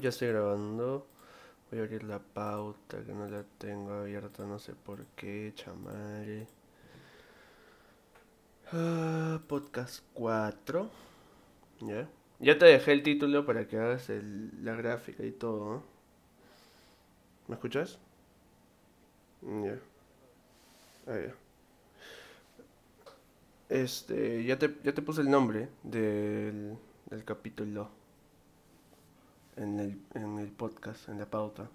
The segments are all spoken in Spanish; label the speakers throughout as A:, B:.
A: Ya estoy grabando. Voy a abrir la pauta que no la tengo abierta, no sé por qué, chamare. Ah, podcast 4. Ya. Ya te dejé el título para que hagas la gráfica y todo. ¿Me escuchas? Ya. Ah, ya. Este, ya te, ya te puse el nombre del, del capítulo en el, en el podcast, en la pauta,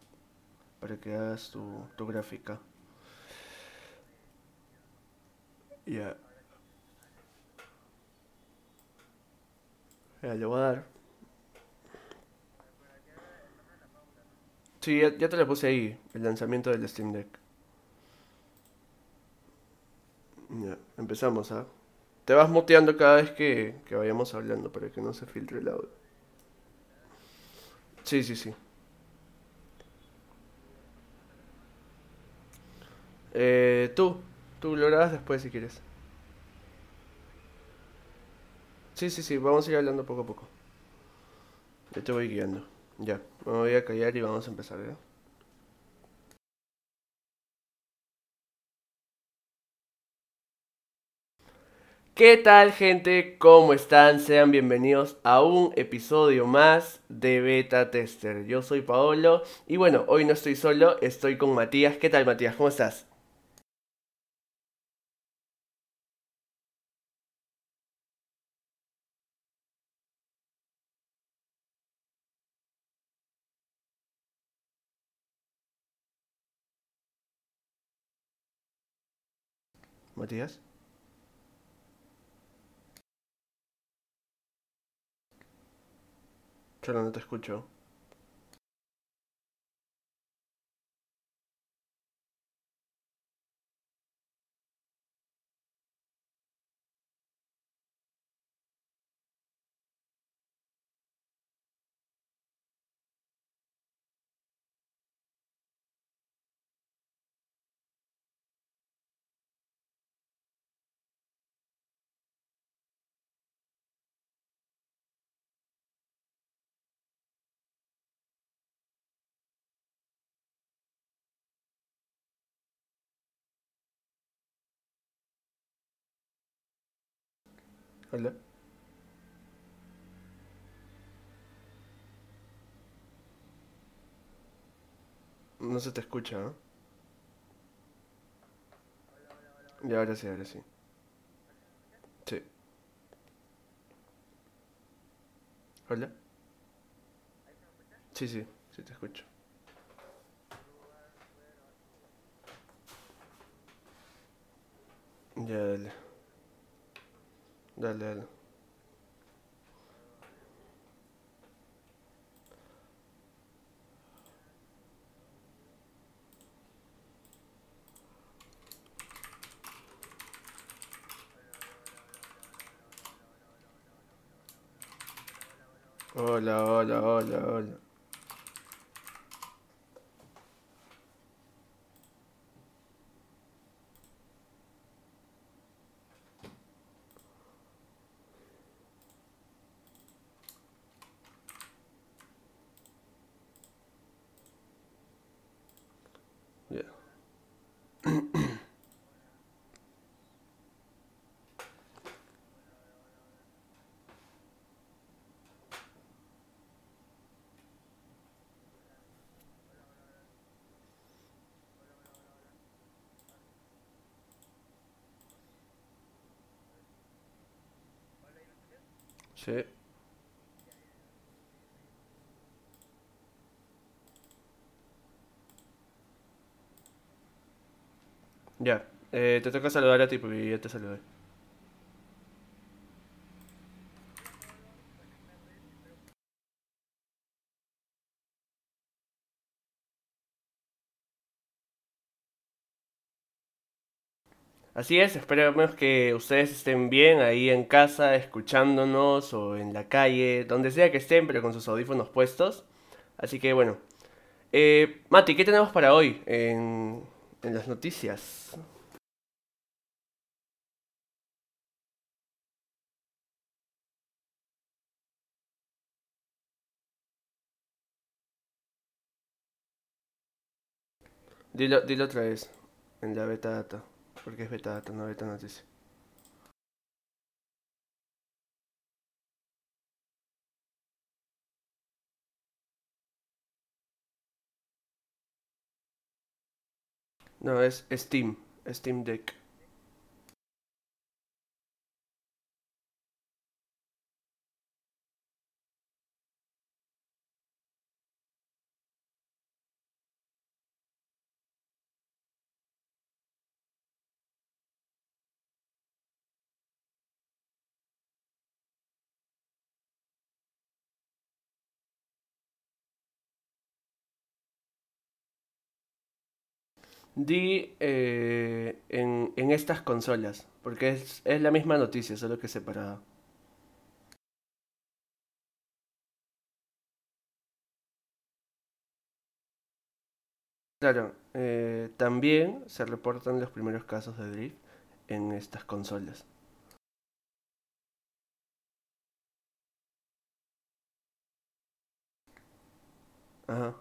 A: para que hagas tu, tu gráfica. Ya, ya le voy a dar. Sí, ya, te la puse ahí, el lanzamiento del Steam Deck. Ya, empezamos, ¿ah? Te vas muteando cada vez que, que vayamos hablando para que no se filtre el audio. Sí, sí, sí. Eh, tú, tú lo grabas después si quieres. Sí, sí, sí, vamos a ir hablando poco a poco. Yo te voy guiando. Ya, me voy a callar y vamos a empezar, ¿ya? ¿Qué tal, gente? ¿Cómo están? Sean bienvenidos a un episodio más de Beta Tester. Yo soy Paolo y bueno, hoy no estoy solo, estoy con Matías. ¿Qué tal, Matías? ¿Cómo estás? Matías. Cholo, no te escucho. Hola. No se te escucha, ¿no? Ya, ahora sí, ahora sí. Sí. Hola. Sí, sí, sí te escucho. Ya, dale. Dale, dale. Hola, hola, hola, hola. Sí. Ya. Eh, te toca saludar a ti porque ya te saludé. Así es, esperemos que ustedes estén bien ahí en casa, escuchándonos o en la calle, donde sea que estén, pero con sus audífonos puestos. Así que bueno. Eh, Mati, ¿qué tenemos para hoy en, las noticias? Dilo, dilo otra vez, en la beta data. Porque es beta data, no beta noticia. No, es Steam. Steam Deck. Di eh, en, en estas consolas, porque es, la misma noticia, solo que separada. Claro, eh, también se reportan los primeros casos de drift en estas consolas. Ajá.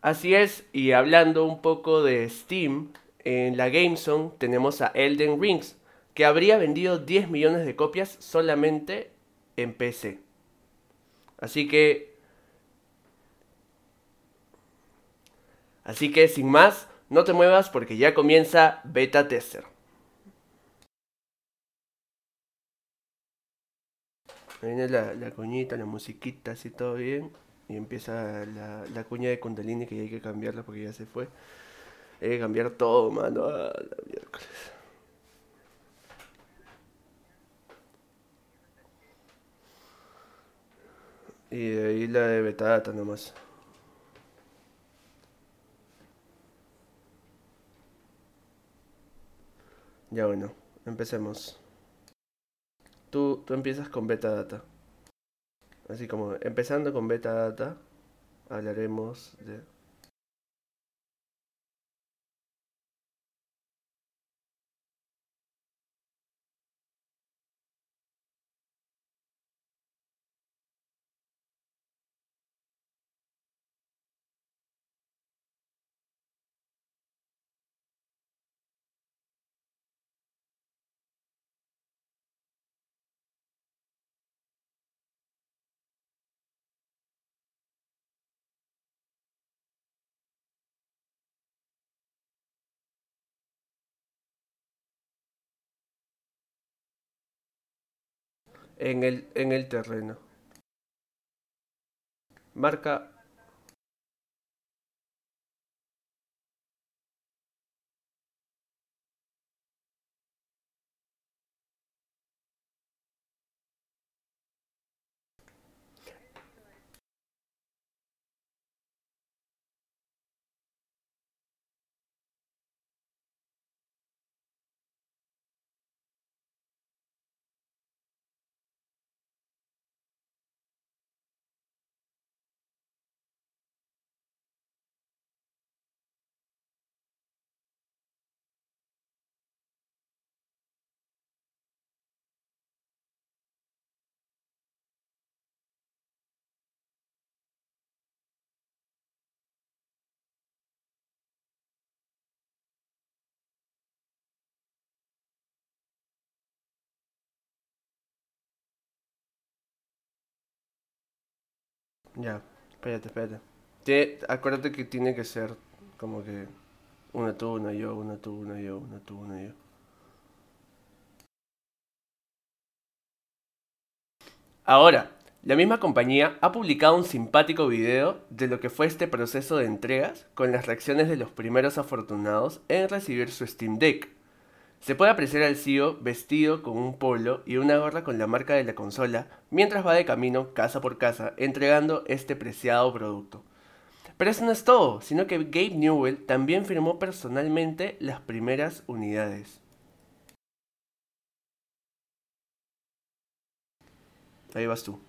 A: Así es, y hablando un poco de Steam, en la GameZone tenemos a Elden Rings, que habría vendido 10 millones de copias solamente en PC. Así que, así que sin más, no te muevas porque ya comienza Beta Tester. Viene la, la coñita, la musiquita, así todo bien. Y empieza la, la cuña de Kundalini que ya hay que cambiarla porque ya se fue. Hay que cambiar todo, mano. Ah, la miércoles. Y de ahí la de Betata nomás. Ya bueno, empecemos. Tú, tú empiezas con Betadata. Así como empezando con Betadata, hablaremos de... En el, en el terreno. Marca Ya, espérate, espérate. Tie- acuérdate que tiene que ser como que una tú, una yo, una tú, una yo, una tú, una yo. Ahora, la misma compañía ha publicado un simpático video de lo que fue este proceso de entregas con las reacciones de los primeros afortunados en recibir su Steam Deck. Se puede apreciar al CEO vestido con un polo y una gorra con la marca de la consola mientras va de camino casa por casa entregando este preciado producto. Pero eso no es todo, sino que Gabe Newell también firmó personalmente las primeras unidades. Ahí vas tú.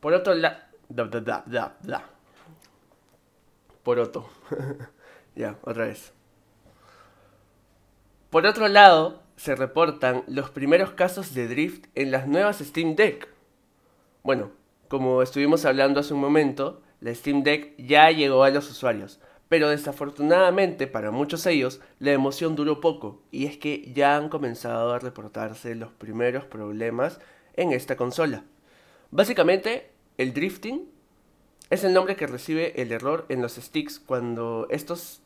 A: Por otro lado... Por otro. ya, otra vez. Por otro lado, se reportan los primeros casos de drift en las nuevas Steam Deck. Bueno, como estuvimos hablando hace un momento, la Steam Deck ya llegó a los usuarios, pero desafortunadamente para muchos de ellos la emoción duró poco y es que ya han comenzado a reportarse los primeros problemas en esta consola. Básicamente, el drifting es el nombre que recibe el error en los sticks cuando estos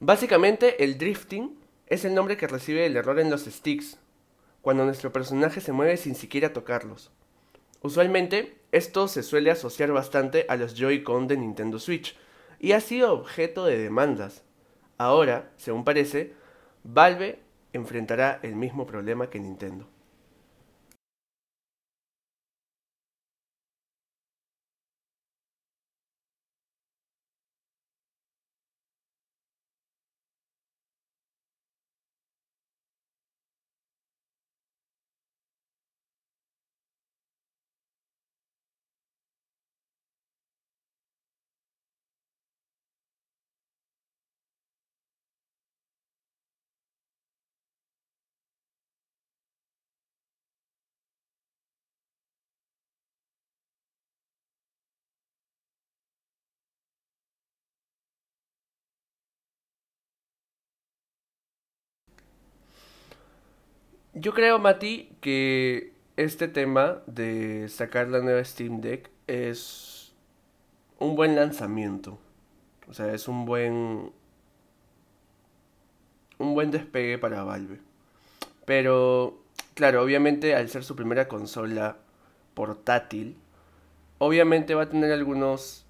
A: Básicamente, el drifting es el nombre que recibe el error en los sticks, cuando nuestro personaje se mueve sin siquiera tocarlos. Usualmente, esto se suele asociar bastante a los Joy-Con de Nintendo Switch, y ha sido objeto de demandas. Ahora, según parece, Valve enfrentará el mismo problema que Nintendo. Yo creo, Mati, que este tema de sacar la nueva Steam Deck es un buen lanzamiento. O sea, es un buen un buen despegue para Valve. Pero, claro, obviamente al ser su primera consola portátil, obviamente va a tener algunos,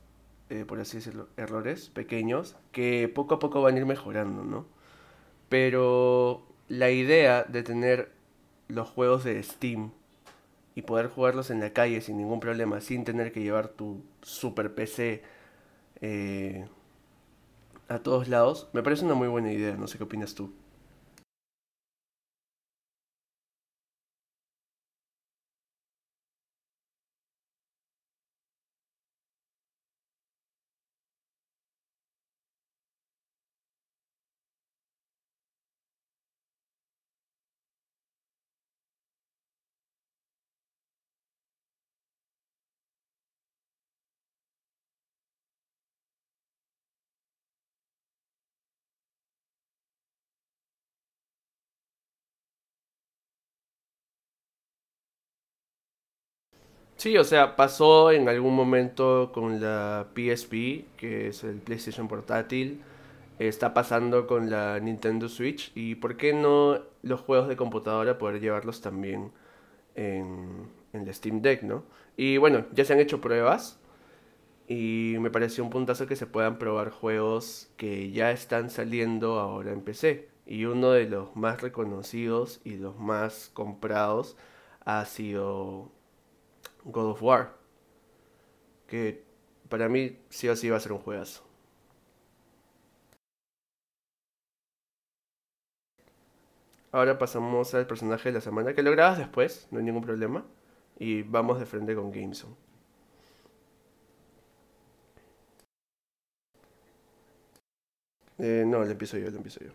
A: eh, por así decirlo, errores pequeños que poco a poco van a ir mejorando, ¿no? Pero la idea de tener los juegos de Steam y poder jugarlos en la calle sin ningún problema, sin tener que llevar tu super PC eh, a todos lados, me parece una muy buena idea. No sé qué opinas tú. Sí, o sea, pasó en algún momento con la PSP, que es el PlayStation Portátil. Está pasando con la Nintendo Switch. ¿Y por qué no los juegos de computadora poder llevarlos también en, en la Steam Deck, ¿no? Y bueno, ya se han hecho pruebas. Y me pareció un puntazo que se puedan probar juegos que ya están saliendo ahora en PC. Y uno de los más reconocidos y los más comprados ha sido God of War. Que para mí sí o sí va a ser un juegazo. Ahora pasamos al personaje de la semana, que lo grabas después, no hay ningún problema. Y vamos de frente con Gameson. Eh, no, le empiezo yo, le empiezo yo.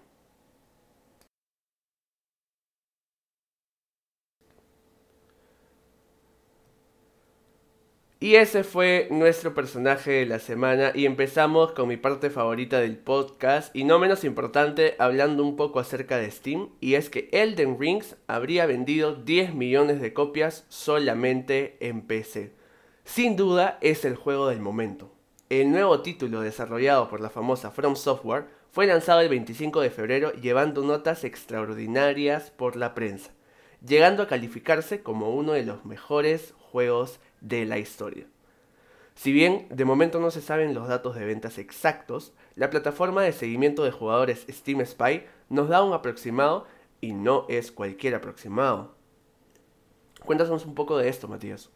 A: Y ese fue nuestro personaje de la semana y empezamos con mi parte favorita del podcast y no menos importante hablando un poco acerca de Steam y es que Elden Rings habría vendido 10 millones de copias solamente en PC. Sin duda es el juego del momento. El nuevo título desarrollado por la famosa From Software fue lanzado el 25 de febrero llevando notas extraordinarias por la prensa, llegando a calificarse como uno de los mejores juegos de la historia. Si bien de momento no se saben los datos de ventas exactos, la plataforma de seguimiento de jugadores Steam Spy nos da un aproximado y no es cualquier aproximado. Cuéntanos un poco de esto, Matías.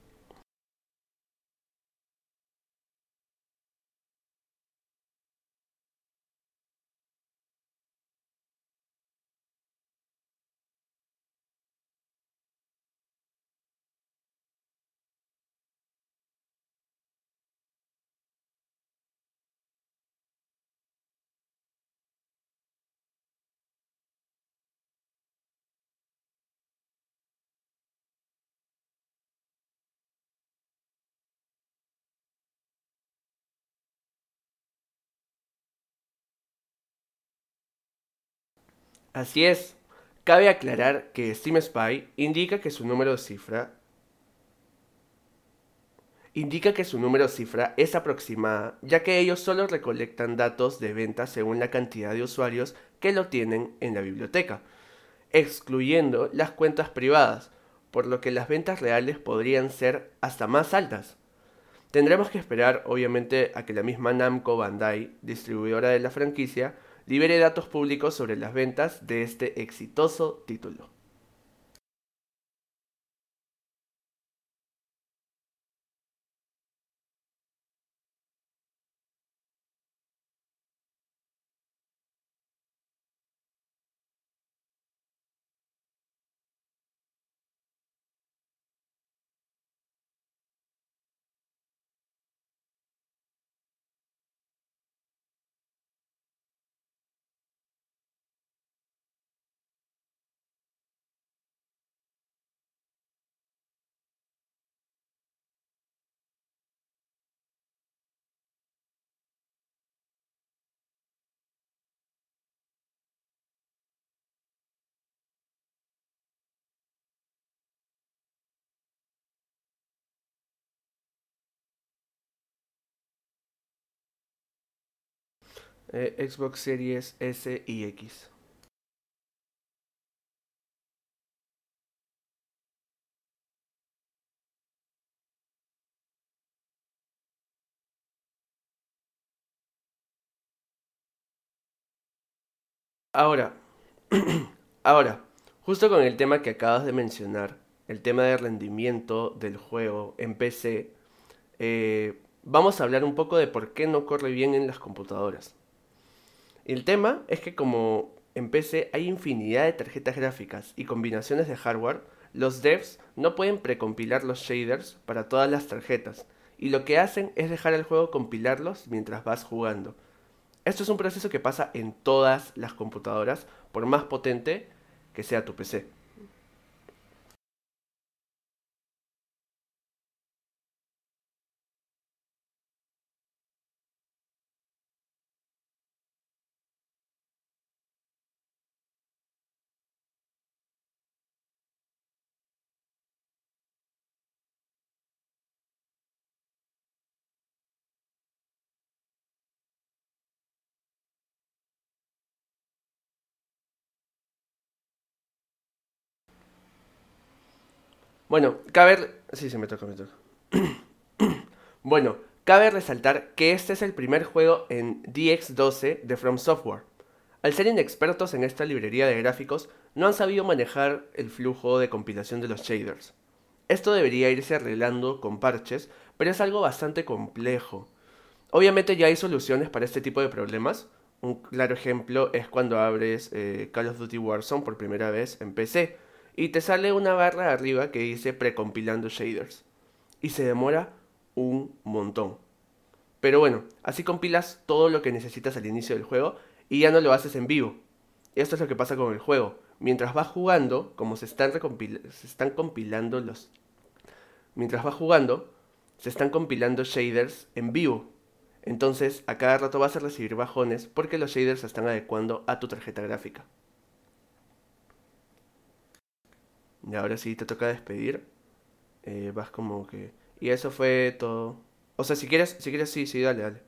A: Así es. Cabe aclarar que Steam Spy indica que su número de cifra indica que su número cifra es aproximada, ya que ellos solo recolectan datos de ventas según la cantidad de usuarios que lo tienen en la biblioteca, excluyendo las cuentas privadas, por lo que las ventas reales podrían ser hasta más altas. Tendremos que esperar, obviamente, a que la misma Namco Bandai, distribuidora de la franquicia, libere datos públicos sobre las ventas de este exitoso título. Eh, Xbox Series S y X. Ahora, ahora, justo con el tema que acabas de mencionar, el tema de rendimiento del juego en PC, eh, vamos a hablar un poco de por qué no corre bien en las computadoras. El tema es que como en PC hay infinidad de tarjetas gráficas y combinaciones de hardware, los devs no pueden precompilar los shaders para todas las tarjetas, y lo que hacen es dejar al juego compilarlos mientras vas jugando. Esto es un proceso que pasa en todas las computadoras, por más potente que sea tu PC. Bueno, cabe... Sí, sí, me me bueno, cabe resaltar que este es el primer juego en DX12 de From Software. Al ser inexpertos en esta librería de gráficos, no han sabido manejar el flujo de compilación de los shaders. Esto debería irse arreglando con parches, pero es algo bastante complejo. Obviamente ya hay soluciones para este tipo de problemas. Un claro ejemplo es cuando abres eh, Call of Duty Warzone por primera vez en PC y te sale una barra arriba que dice precompilando shaders. Y se demora un montón. Pero bueno, así compilas todo lo que necesitas al inicio del juego y ya no lo haces en vivo. Esto es lo que pasa con el juego. Mientras vas jugando, como se están, se están compilando los... Mientras vas jugando, se están compilando shaders en vivo. Entonces, a cada rato vas a recibir bajones porque los shaders se están adecuando a tu tarjeta gráfica. Y ahora sí te toca despedir. Eh, vas como que... Y eso fue todo. O sea, si quieres, si quieres, sí, sí, dale, dale.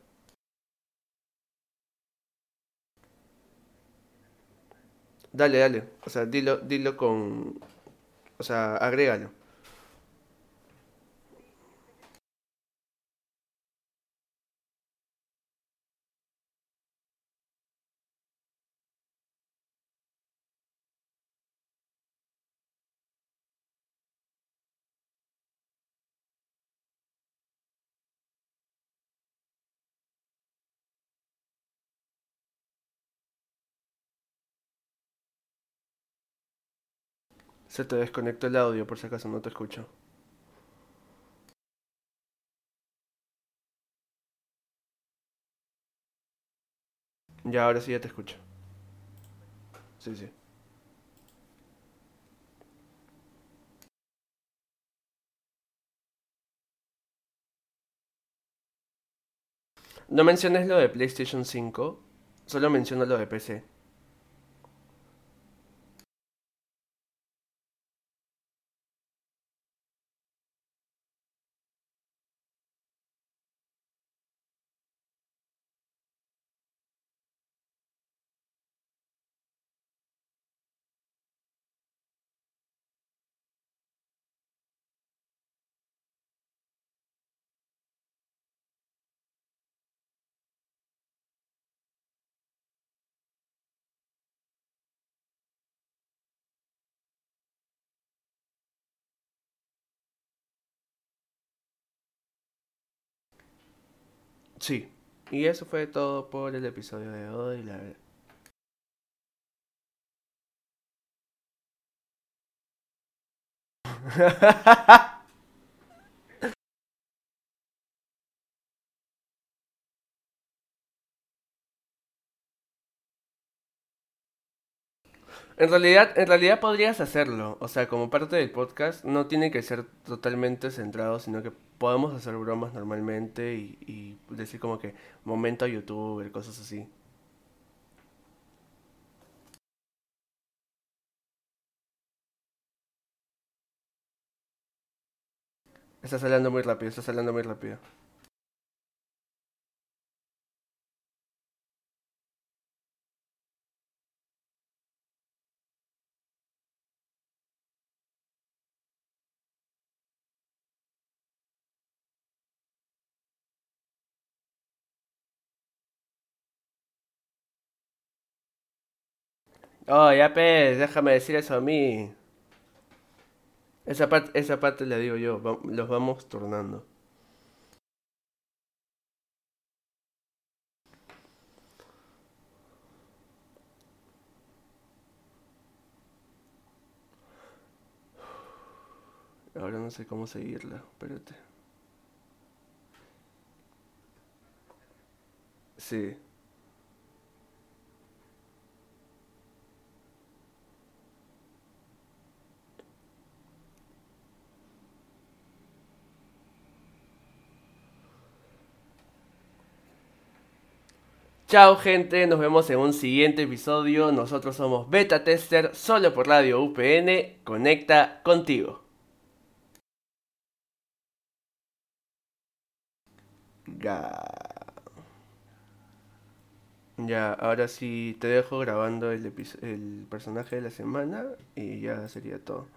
A: Dale, dale. O sea, dilo, dilo con... O sea, agrégalo. Se te desconectó el audio por si acaso no te escucho. Ya, ahora sí ya te escucho. Sí, sí. No menciones lo de PlayStation 5, solo menciona lo de PC. Sí. Y eso fue todo por el episodio de hoy. La En realidad, en realidad podrías hacerlo. O sea, como parte del podcast, no tiene que ser totalmente centrado, sino que podemos hacer bromas normalmente y, y decir como que momento youtuber, cosas así. Estás hablando muy rápido, estás hablando muy rápido. Oh, ya pez, déjame decir eso a mí. Esa parte, esa parte la digo yo, los vamos turnando. Ahora no sé cómo seguirla, espérate. Sí. Chao gente, nos vemos en un siguiente episodio. Nosotros somos Beta Tester, solo por Radio UPN. Conecta contigo. Ga- Ya, ahora sí te dejo grabando el, el personaje de la semana y ya sería todo.